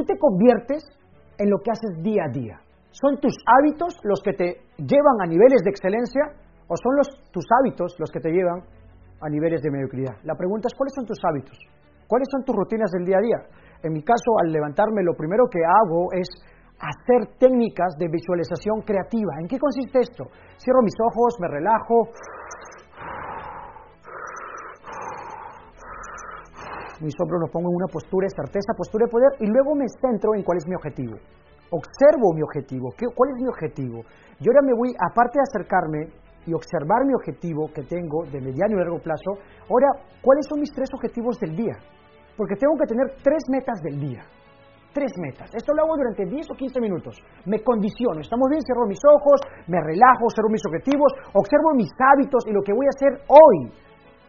tú te conviertes en lo que haces día a día. ¿Son tus hábitos los que te llevan a niveles de excelencia o son tus hábitos los que te llevan a niveles de mediocridad? La pregunta es, ¿cuáles son tus hábitos? ¿Cuáles son tus rutinas del día a día? En mi caso, al levantarme, lo primero que hago es hacer técnicas de visualización creativa. ¿En qué consiste esto? Cierro mis ojos, me relajo, mis hombros los pongo en una postura de certeza, postura de poder, y luego me centro en cuál es mi objetivo. Observo mi objetivo. ¿Qué, ¿Cuál es mi objetivo? Y ahora me voy, aparte de acercarme y observar mi objetivo que tengo de mediano y largo plazo, ahora, ¿cuáles son mis tres objetivos del día? Porque tengo que tener tres metas del día. Tres metas. Esto lo hago durante 10 o 15 minutos. Me condiciono. Estamos bien, cierro mis ojos, me relajo, observo mis objetivos, observo mis hábitos y lo que voy a hacer hoy.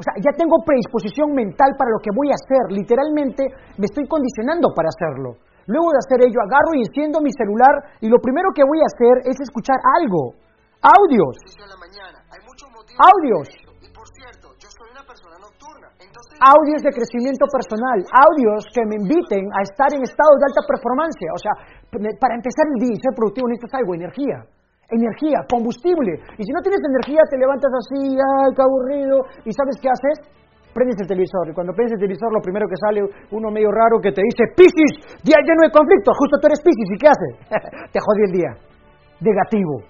O sea, ya tengo predisposición mental para lo que voy a hacer. Literalmente me estoy condicionando para hacerlo. Luego de hacer ello, agarro y enciendo mi celular y lo primero que voy a hacer es escuchar algo. Audios. Audios. Audios de crecimiento personal, audios que me inviten a estar en estado de alta performance. O sea, para empezar el día y ser productivo necesitas algo, energía energía, combustible. Y si no tienes energía, te levantas así, ay, qué aburrido, y ¿sabes qué haces? Prendes el televisor, y cuando prendes el televisor, lo primero que sale, uno medio raro que te dice, Piscis, día lleno de conflictos, justo tú eres Piscis, ¿y qué haces? te jodí el día. Negativo,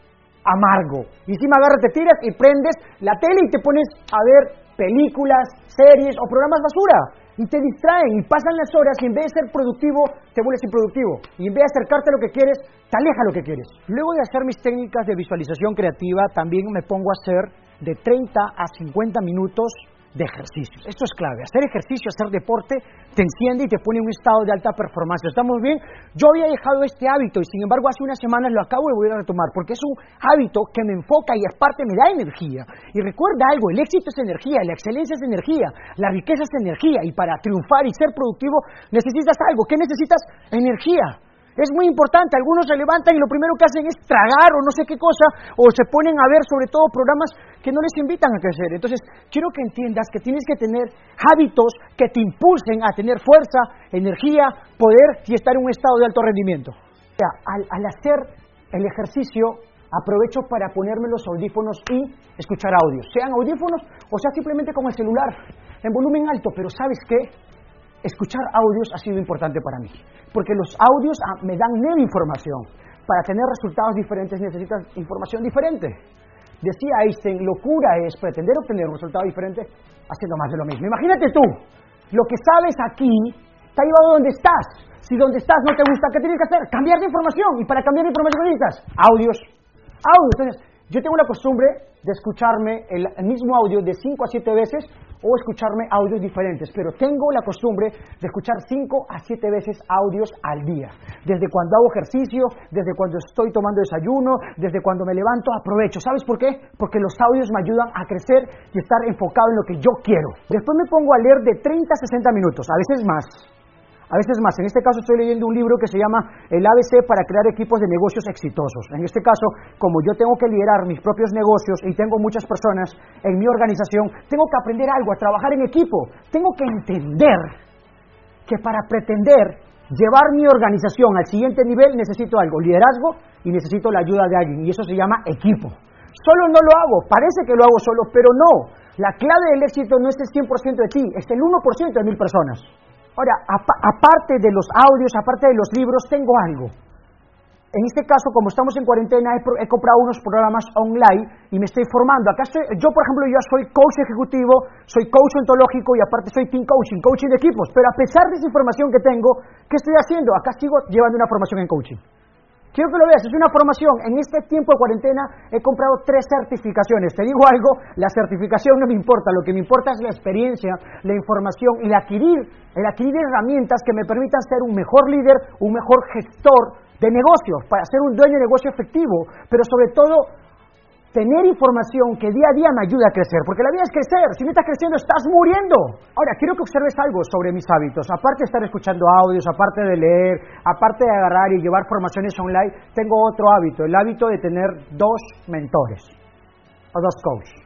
amargo. Y encima agarras, te tiras y prendes la tele y te pones a ver películas, series o programas basura y te distraen y pasan las horas y en vez de ser productivo te vuelves improductivo y en vez de acercarte a lo que quieres te aleja lo que quieres. Luego de hacer mis técnicas de visualización creativa también me pongo a hacer de 30 a 50 minutos de ejercicios. Esto es clave. Hacer ejercicio, hacer deporte, te enciende y te pone en un estado de alta performance. ¿Estamos bien? Yo había dejado este hábito y sin embargo hace unas semanas lo acabo de volver a retomar porque es un hábito que me enfoca y aparte me da energía. Y recuerda algo, el éxito es energía, la excelencia es energía, la riqueza es energía y para triunfar y ser productivo necesitas algo. ¿Qué necesitas? Energía. Es muy importante, algunos se levantan y lo primero que hacen es tragar o no sé qué cosa, o se ponen a ver sobre todo programas que no les invitan a crecer. Entonces, quiero que entiendas que tienes que tener hábitos que te impulsen a tener fuerza, energía, poder y estar en un estado de alto rendimiento. O sea, al, hacer el ejercicio, aprovecho para ponerme los audífonos y escuchar audios, sean audífonos o sea simplemente como el celular, en volumen alto, pero ¿sabes qué? Escuchar audios ha sido importante para mí, porque los audios ah, me dan nueva información. Para tener resultados diferentes necesitas información diferente. Decía Einstein, locura es pretender obtener un resultado diferente haciendo más de lo mismo. Imagínate tú, lo que sabes aquí te ha llevado a donde estás. Si donde estás no te gusta, ¿qué tienes que hacer? Cambiar de información. Y para cambiar de información necesitas audios. Audios. Entonces, yo tengo la costumbre de escucharme el mismo audio de 5 a 7 veces o escucharme audios diferentes, pero tengo la costumbre de escuchar 5 a 7 veces audios al día. Desde cuando hago ejercicio, desde cuando estoy tomando desayuno, desde cuando me levanto, aprovecho. ¿Sabes por qué? Porque los audios me ayudan a crecer y estar enfocado en lo que yo quiero. Después me pongo a leer de 30 a 60 minutos, a veces más. A veces más, en este caso estoy leyendo un libro que se llama El ABC para crear equipos de negocios exitosos. En este caso, como yo tengo que liderar mis propios negocios y tengo muchas personas en mi organización, tengo que aprender algo, a trabajar en equipo. Tengo que entender que para pretender llevar mi organización al siguiente nivel necesito algo, liderazgo y necesito la ayuda de alguien. Y eso se llama equipo. Solo no lo hago, parece que lo hago solo, pero no. La clave del éxito no es el 100% de ti, es el 1% de mil personas. Ahora, aparte de los audios, aparte de los libros, tengo algo. En este caso, como estamos en cuarentena, he, comprado unos programas online y me estoy formando. Acá yo, por ejemplo, yo soy coach ejecutivo, soy coach ontológico y aparte soy team coaching, coaching de equipos. Pero a pesar de esa información que tengo, ¿qué estoy haciendo? Acá sigo llevando una formación en coaching. Quiero que lo veas, es una formación. En este tiempo de cuarentena he comprado tres certificaciones. Te digo algo, la certificación no me importa, lo que me importa es la experiencia, la información y el adquirir, el adquirir herramientas que me permitan ser un mejor líder, un mejor gestor de negocios, para ser un dueño de negocio efectivo, pero sobre todo tener información que día a día me ayude a crecer, porque la vida es crecer, si no estás creciendo estás muriendo. Ahora, quiero que observes algo sobre mis hábitos, aparte de estar escuchando audios, aparte de leer, aparte de agarrar y llevar formaciones online, tengo otro hábito, el hábito de tener dos mentores o dos coaches.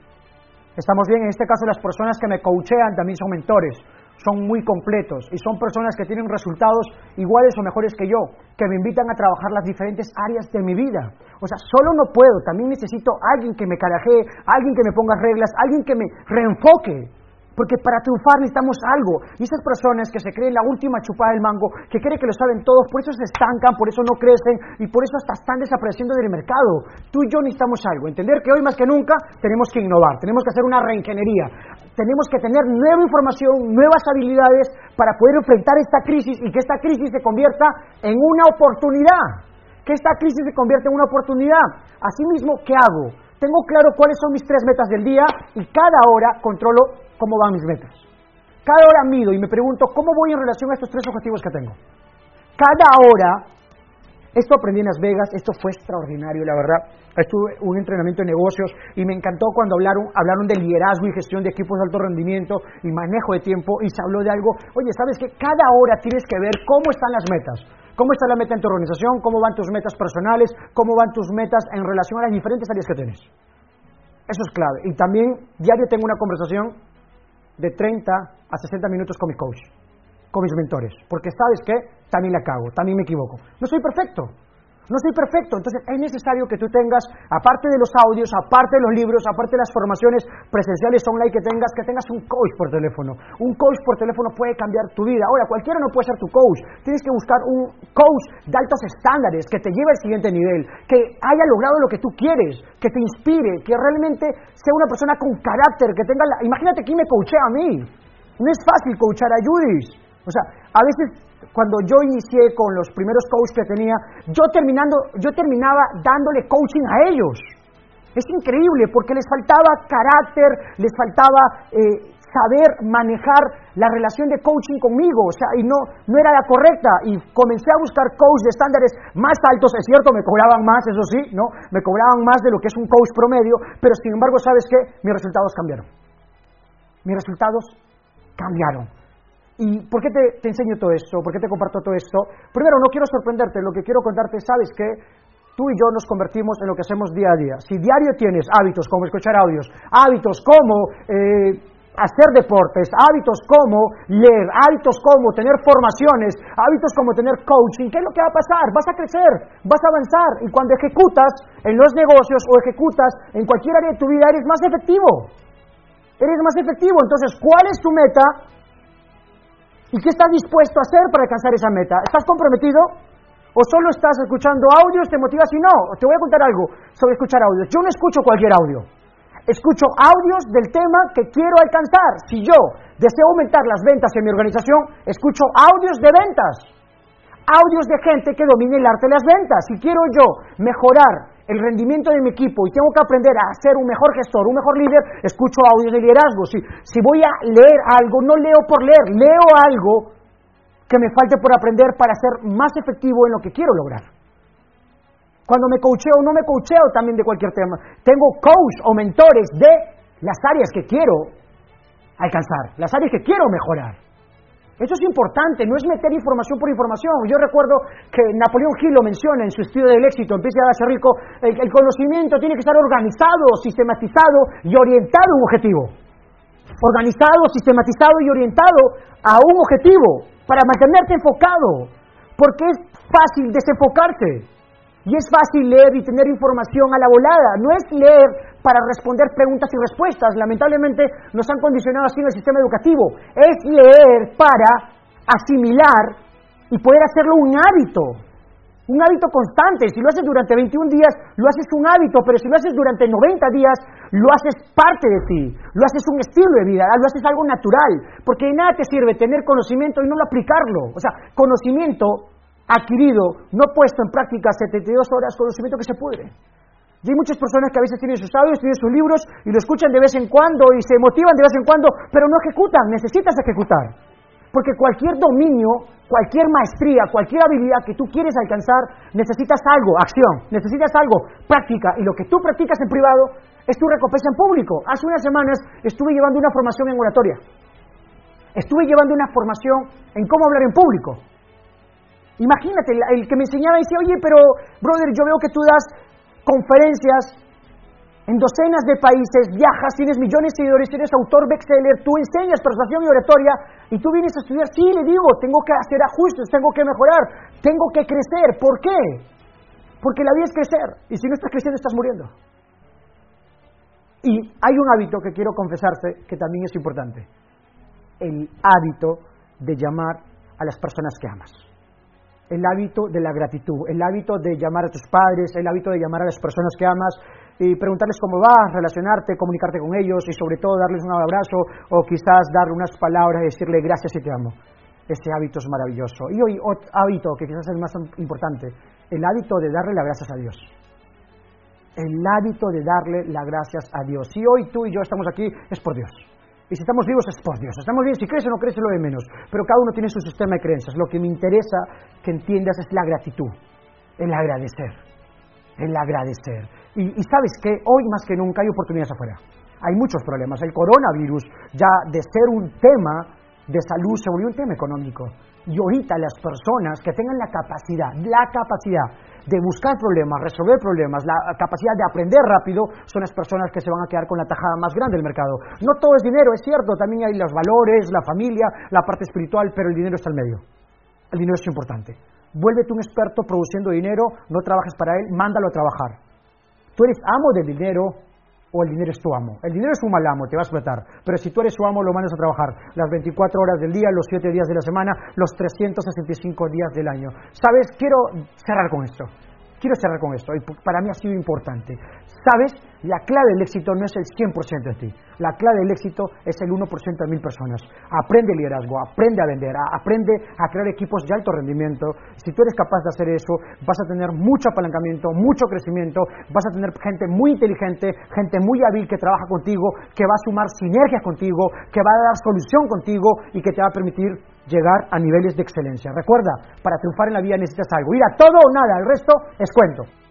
Estamos bien, en este caso las personas que me coachean también son mentores, son muy completos y son personas que tienen resultados iguales o mejores que yo, que me invitan a trabajar las diferentes áreas de mi vida. O sea, solo no puedo, también necesito alguien que me carajee, alguien que me ponga reglas, alguien que me reenfoque. Porque para triunfar necesitamos algo. Y esas personas que se creen la última chupada del mango, que creen que lo saben todos, por eso se estancan, por eso no crecen y por eso hasta están desapareciendo del mercado. Tú y yo necesitamos algo. Entender que hoy más que nunca tenemos que innovar, tenemos que hacer una reingeniería. Tenemos que tener nueva información, nuevas habilidades para poder enfrentar esta crisis y que esta crisis se convierta en una oportunidad. Que esta crisis se convierta en una oportunidad. Asimismo, ¿qué hago? Tengo claro cuáles son mis tres metas del día y cada hora controlo cómo van mis metas. Cada hora mido y me pregunto cómo voy en relación a estos tres objetivos que tengo. Cada hora, esto aprendí en Las Vegas, esto fue extraordinario, la verdad. Estuve un entrenamiento de negocios y me encantó cuando hablaron, hablaron de liderazgo y gestión de equipos de alto rendimiento y manejo de tiempo y se habló de algo, oye, ¿sabes que Cada hora tienes que ver cómo están las metas. ¿Cómo está la meta en tu organización? ¿Cómo van tus metas personales? ¿Cómo van tus metas en relación a las diferentes áreas que tienes? Eso es clave. Y también diario tengo una conversación de 30 a 60 minutos con mi coach, con mis mentores. Porque sabes que también la cago, también me equivoco. No soy perfecto, no soy perfecto, entonces es necesario que tú tengas, aparte de los audios, aparte de los libros, aparte de las formaciones presenciales online que tengas, que tengas un coach por teléfono. Un coach por teléfono puede cambiar tu vida. Ahora, cualquiera no puede ser tu coach. Tienes que buscar un coach de altos estándares, que te lleve al siguiente nivel, que haya logrado lo que tú quieres, que te inspire, que realmente sea una persona con carácter, que tenga la... Imagínate quién me coachea a mí. No es fácil coachar a Judith. O sea, a veces cuando yo inicié con los primeros coaches que tenía, yo, terminando, yo terminaba dándole coaching a ellos. Es increíble porque les faltaba carácter, les faltaba eh, saber manejar la relación de coaching conmigo, o sea, y no, no era la correcta. Y comencé a buscar coaches de estándares más altos, es cierto, me cobraban más, eso sí, ¿no? Me cobraban más de lo que es un coach promedio, pero sin embargo, ¿sabes qué? Mis resultados cambiaron. Mis resultados cambiaron. ¿Y por qué te, enseño todo esto? ¿Por qué te comparto todo esto? Primero, no quiero sorprenderte, lo que quiero contarte, sabes que tú y yo nos convertimos en lo que hacemos día a día. Si diario tienes hábitos como escuchar audios, hábitos como eh, hacer deportes, hábitos como leer, hábitos como tener formaciones, hábitos como tener coaching, ¿qué es lo que va a pasar? Vas a crecer, vas a avanzar y cuando ejecutas en los negocios o ejecutas en cualquier área de tu vida eres más efectivo. Eres más efectivo. Entonces, ¿cuál es tu meta? ¿Y qué estás dispuesto a hacer para alcanzar esa meta? ¿Estás comprometido? ¿O solo estás escuchando audios, te motivas y no? Te voy a contar algo sobre escuchar audios. Yo no escucho cualquier audio. Escucho audios del tema que quiero alcanzar. Si yo deseo aumentar las ventas en mi organización, escucho audios de ventas. Audios de gente que domine el arte de las ventas. Si quiero yo mejorar el rendimiento de mi equipo y tengo que aprender a ser un mejor gestor, un mejor líder, escucho audios de liderazgo. Si, si voy a leer algo, no leo por leer, leo algo que me falte por aprender para ser más efectivo en lo que quiero lograr. Cuando me coacheo, no me coacheo también de cualquier tema. Tengo coach o mentores de las áreas que quiero alcanzar, las áreas que quiero mejorar. Eso es importante, no es meter información por información. Yo recuerdo que Napoleón Hill lo menciona en su estudio del éxito, empieza a hacer rico, el, el, conocimiento tiene que estar organizado, sistematizado y orientado a un objetivo. Organizado, sistematizado y orientado a un objetivo para mantenerte enfocado, porque es fácil desenfocarse. Y es fácil leer y tener información a la volada. No es leer para responder preguntas y respuestas. Lamentablemente nos han condicionado así en el sistema educativo. Es leer para asimilar y poder hacerlo un hábito. Un hábito constante. Si lo haces durante 21 días, lo haces un hábito, pero si lo haces durante 90 días, lo haces parte de ti. Lo haces un estilo de vida, lo haces algo natural. Porque de nada te sirve tener conocimiento y no lo aplicarlo. O sea, conocimiento adquirido, no puesto en práctica 72 horas, conocimiento que se pudre. Y hay muchas personas que a veces tienen sus audios, tienen sus libros y lo escuchan de vez en cuando y se motivan de vez en cuando, pero no ejecutan, necesitas ejecutar. Porque cualquier dominio, cualquier maestría, cualquier habilidad que tú quieres alcanzar, necesitas algo, acción, necesitas algo, práctica. Y lo que tú practicas en privado es tu recompensa en público. Hace unas semanas estuve llevando una formación en oratoria. Estuve llevando una formación en cómo hablar en público. Imagínate, el que me enseñaba decía, oye, pero brother, yo veo que tú das conferencias en docenas de países, viajas, tienes millones de seguidores, eres autor bestseller, tú enseñas persuasión y oratoria y tú vienes a estudiar. Sí, le digo, tengo que hacer ajustes, tengo que mejorar, tengo que crecer. ¿Por qué? Porque la vida es crecer y si no estás creciendo estás muriendo. Y hay un hábito que quiero confesarte que también es importante. El hábito de llamar a las personas que amas. El hábito de la gratitud, el hábito de llamar a tus padres, el hábito de llamar a las personas que amas y preguntarles cómo vas, relacionarte, comunicarte con ellos y sobre todo darles un abrazo o quizás darle unas palabras y decirle gracias y te amo. Ese hábito es maravilloso. Y hoy otro hábito que quizás es el más importante, el hábito de darle las gracias a Dios. El hábito de darle las gracias a Dios. Si hoy tú y yo estamos aquí es por Dios. Y si estamos vivos es por Dios. Estamos bien, si crees o no crees, lo de menos. Pero cada uno tiene su sistema de creencias. Lo que me interesa que entiendas es la gratitud, el agradecer, el agradecer. Y, y sabes que hoy más que nunca hay oportunidades afuera. Hay muchos problemas. El coronavirus, ya de ser un tema de salud, se volvió un tema económico. Y ahorita las personas que tengan la capacidad, la capacidad de buscar problemas, resolver problemas, la capacidad de aprender rápido, son las personas que se van a quedar con la tajada más grande del mercado. No todo es dinero, es cierto, también hay los valores, la familia, la parte espiritual, pero el dinero está al medio. El dinero es importante. Vuélvete un experto produciendo dinero, no trabajes para él, mándalo a trabajar. Tú eres amo del dinero, o el dinero es tu amo. El dinero es un mal amo, te va a explotar. Pero si tú eres su amo, lo mandas a trabajar las 24 horas del día, los 7 días de la semana, los 365 días del año. ¿Sabes? Quiero cerrar con esto. Quiero cerrar con esto, para mí ha sido importante. ¿Sabes? La clave del éxito no es el 100% de ti. La clave del éxito es el 1% de mil personas. Aprende liderazgo, aprende a vender, aprende a crear equipos de alto rendimiento. Si tú eres capaz de hacer eso, vas a tener mucho apalancamiento, mucho crecimiento, vas a tener gente muy inteligente, gente muy hábil que trabaja contigo, que va a sumar sinergias contigo, que va a dar solución contigo y que te va a permitir llegar a niveles de excelencia. Recuerda, para triunfar en la vida necesitas algo. Ir a todo o nada, el resto es cuento.